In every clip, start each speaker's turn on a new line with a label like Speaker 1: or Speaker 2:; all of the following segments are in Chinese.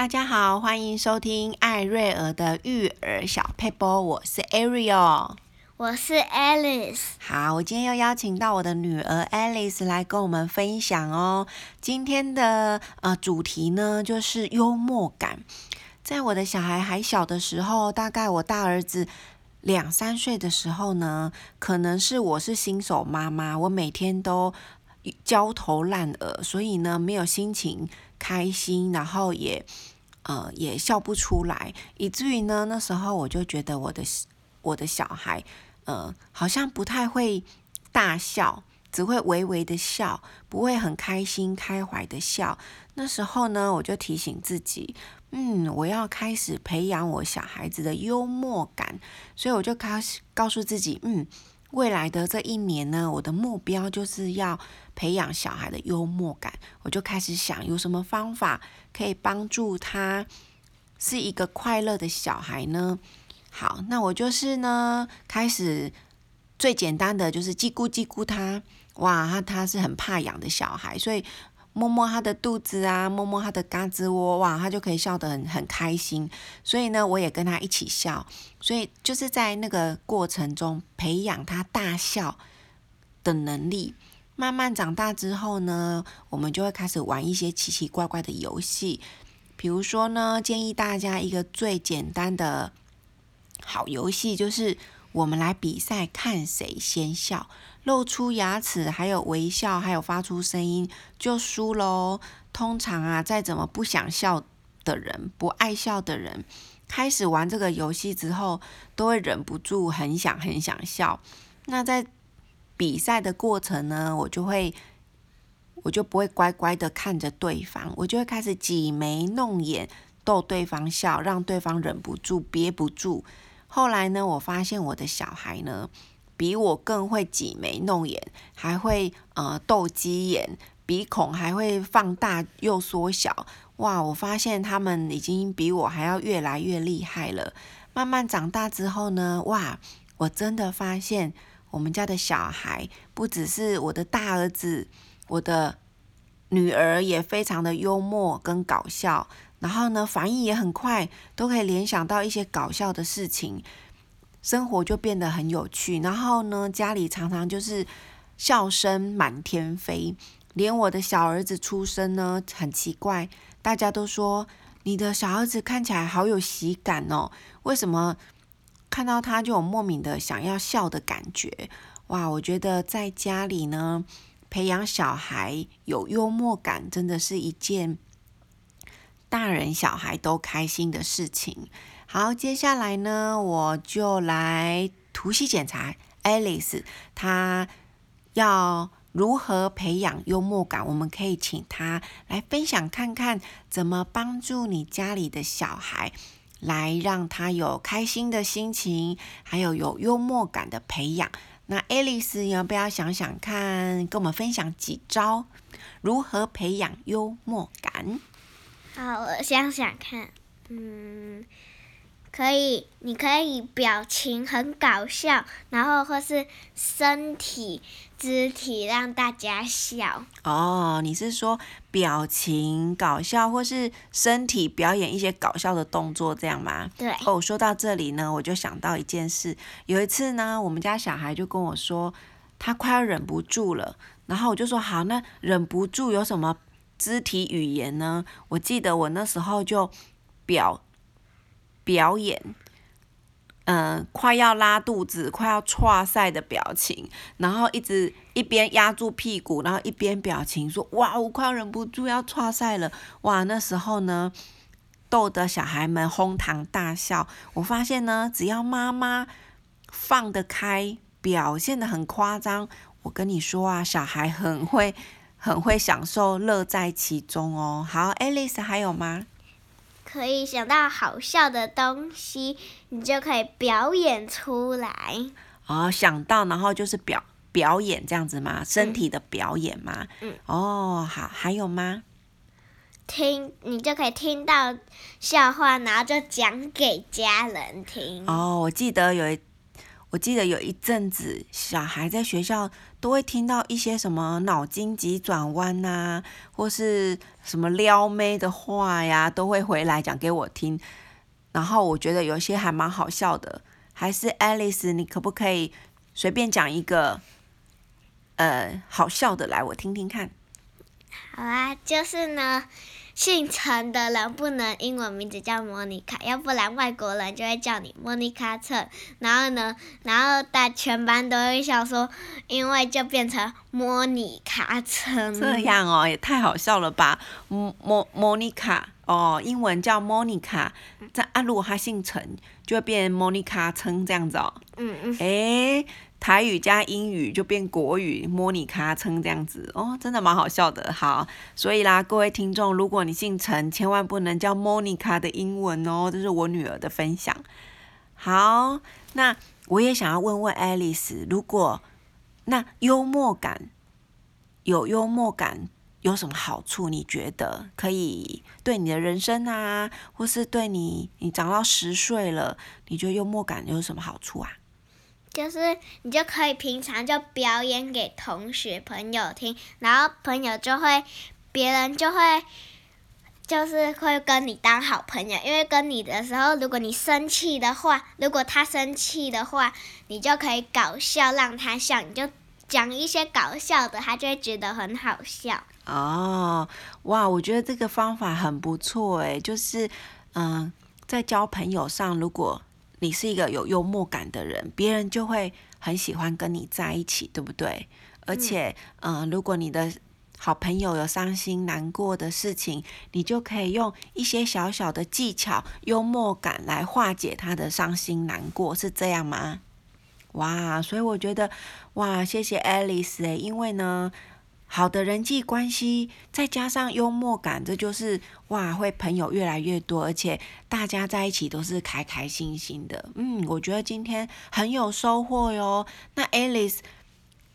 Speaker 1: 大家好，欢迎收听艾瑞尔的育儿小佩波，我是 Ariel，
Speaker 2: 我是 Alice。
Speaker 1: 好，我今天又邀请到我的女儿 Alice 来跟我们分享哦。今天的呃主题呢，就是幽默感。在我的小孩还小的时候，大概我大儿子两三岁的时候呢，可能是我是新手妈妈，我每天都焦头烂额，所以呢，没有心情开心，然后也呃也笑不出来，以至于呢，那时候我就觉得我的我的小孩呃好像不太会大笑，只会微微的笑，不会很开心开怀的笑。那时候呢，我就提醒自己，嗯，我要开始培养我小孩子的幽默感，所以我就开始告诉自己，嗯。未来的这一年呢，我的目标就是要培养小孩的幽默感。我就开始想，有什么方法可以帮助他是一个快乐的小孩呢？好，那我就是呢，开始最简单的就是叽咕叽咕他。哇，他他是很怕痒的小孩，所以。摸摸他的肚子啊，摸摸他的胳肢窝，哇，他就可以笑得很很开心。所以呢，我也跟他一起笑。所以就是在那个过程中培养他大笑的能力。慢慢长大之后呢，我们就会开始玩一些奇奇怪怪的游戏。比如说呢，建议大家一个最简单的好游戏，就是我们来比赛看谁先笑。露出牙齿，还有微笑，还有发出声音，就输喽。通常啊，再怎么不想笑的人，不爱笑的人，开始玩这个游戏之后，都会忍不住很想很想笑。那在比赛的过程呢，我就会，我就不会乖乖的看着对方，我就会开始挤眉弄眼逗对方笑，让对方忍不住憋不住。后来呢，我发现我的小孩呢。比我更会挤眉弄眼，还会呃斗鸡眼，鼻孔还会放大又缩小。哇！我发现他们已经比我还要越来越厉害了。慢慢长大之后呢，哇！我真的发现我们家的小孩不只是我的大儿子，我的女儿也非常的幽默跟搞笑，然后呢，反应也很快，都可以联想到一些搞笑的事情。生活就变得很有趣，然后呢，家里常常就是笑声满天飞。连我的小儿子出生呢，很奇怪，大家都说你的小儿子看起来好有喜感哦，为什么看到他就有莫名的想要笑的感觉？哇，我觉得在家里呢，培养小孩有幽默感，真的是一件大人小孩都开心的事情。好，接下来呢，我就来突袭检查 Alice，她要如何培养幽默感？我们可以请她来分享看看，怎么帮助你家里的小孩，来让他有开心的心情，还有有幽默感的培养。那 Alice 要不要想想看，跟我们分享几招，如何培养幽默感？
Speaker 2: 好，我想想看，嗯。可以，你可以表情很搞笑，然后或是身体肢体让大家笑。
Speaker 1: 哦，你是说表情搞笑，或是身体表演一些搞笑的动作，这样吗？
Speaker 2: 对。
Speaker 1: 哦，说到这里呢，我就想到一件事。有一次呢，我们家小孩就跟我说，他快要忍不住了，然后我就说好，那忍不住有什么肢体语言呢？我记得我那时候就表。表演，嗯、呃，快要拉肚子、快要剉赛的表情，然后一直一边压住屁股，然后一边表情说：“哇，我快要忍不住要剉赛了！”哇，那时候呢，逗得小孩们哄堂大笑。我发现呢，只要妈妈放得开，表现得很夸张，我跟你说啊，小孩很会、很会享受，乐在其中哦。好，Alice 还有吗？
Speaker 2: 可以想到好笑的东西，你就可以表演出来。
Speaker 1: 哦，想到然后就是表表演这样子吗？身体的表演吗？
Speaker 2: 嗯。
Speaker 1: 哦，好，还有吗？
Speaker 2: 听，你就可以听到笑话，然后就讲给家人听。
Speaker 1: 哦，我记得有一，我记得有一阵子，小孩在学校都会听到一些什么脑筋急转弯呐，或是什么撩妹的话呀，都会回来讲给我听。然后我觉得有些还蛮好笑的，还是 Alice，你可不可以随便讲一个呃好笑的来，我听听看。
Speaker 2: 好啊，就是呢。姓陈的人不能英文名字叫莫妮卡，要不然外国人就会叫你莫妮卡陈。然后呢，然后大全班都会笑说，因为就变成莫妮卡陈。
Speaker 1: 这样哦，也太好笑了吧？莫莫莫妮卡哦，英文叫莫妮卡。这啊，如果他姓陈，就会变莫妮卡陈这样子哦。嗯嗯。诶。台语加英语就变国语，莫妮卡称这样子哦，真的蛮好笑的。好，所以啦，各位听众，如果你姓陈，千万不能叫莫妮卡的英文哦，这是我女儿的分享。好，那我也想要问问 Alice，如果那幽默感有幽默感有什么好处？你觉得可以对你的人生啊，或是对你你长到十岁了，你觉得幽默感有什么好处啊？
Speaker 2: 就是你就可以平常就表演给同学朋友听，然后朋友就会，别人就会，就是会跟你当好朋友。因为跟你的时候，如果你生气的话，如果他生气的话，你就可以搞笑让他笑，你就讲一些搞笑的，他就会觉得很好笑。
Speaker 1: 哦，哇，我觉得这个方法很不错诶，就是嗯，在交朋友上，如果你是一个有幽默感的人，别人就会很喜欢跟你在一起，对不对？而且，嗯、呃，如果你的好朋友有伤心难过的事情，你就可以用一些小小的技巧、幽默感来化解他的伤心难过，是这样吗？哇，所以我觉得，哇，谢谢 Alice 诶，因为呢。好的人际关系，再加上幽默感，这就是哇，会朋友越来越多，而且大家在一起都是开开心心的。嗯，我觉得今天很有收获哟。那 Alice，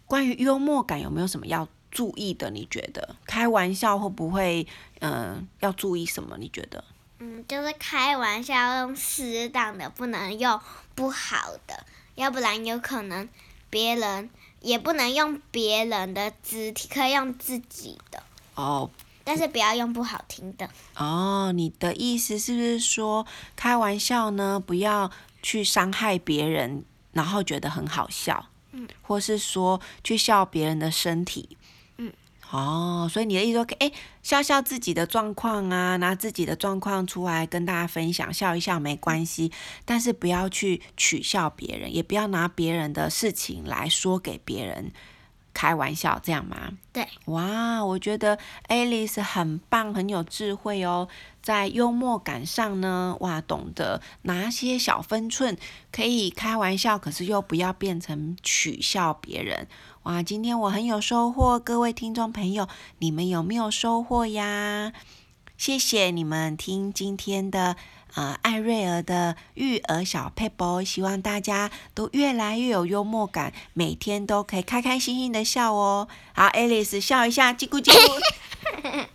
Speaker 1: 关于幽默感有没有什么要注意的？你觉得开玩笑会不会，嗯、要注意什么？你觉得？
Speaker 2: 嗯，就是开玩笑用适当的，不能用不好的，要不然有可能别人。也不能用别人的肢体，可以用自己的哦，oh, 但是不要用不好听的
Speaker 1: 哦。Oh, 你的意思是不是说，开玩笑呢，不要去伤害别人，然后觉得很好笑，嗯，或是说去笑别人的身体。哦，所以你的意思说，哎，笑笑自己的状况啊，拿自己的状况出来跟大家分享，笑一笑没关系，但是不要去取笑别人，也不要拿别人的事情来说给别人开玩笑，这样吗？
Speaker 2: 对。
Speaker 1: 哇，我觉得 Alice 很棒，很有智慧哦，在幽默感上呢，哇，懂得拿些小分寸，可以开玩笑，可是又不要变成取笑别人。哇，今天我很有收获，各位听众朋友，你们有没有收获呀？谢谢你们听今天的呃艾瑞儿的育儿小佩博，希望大家都越来越有幽默感，每天都可以开开心心的笑哦。好，Alice 笑一下，叽咕叽咕。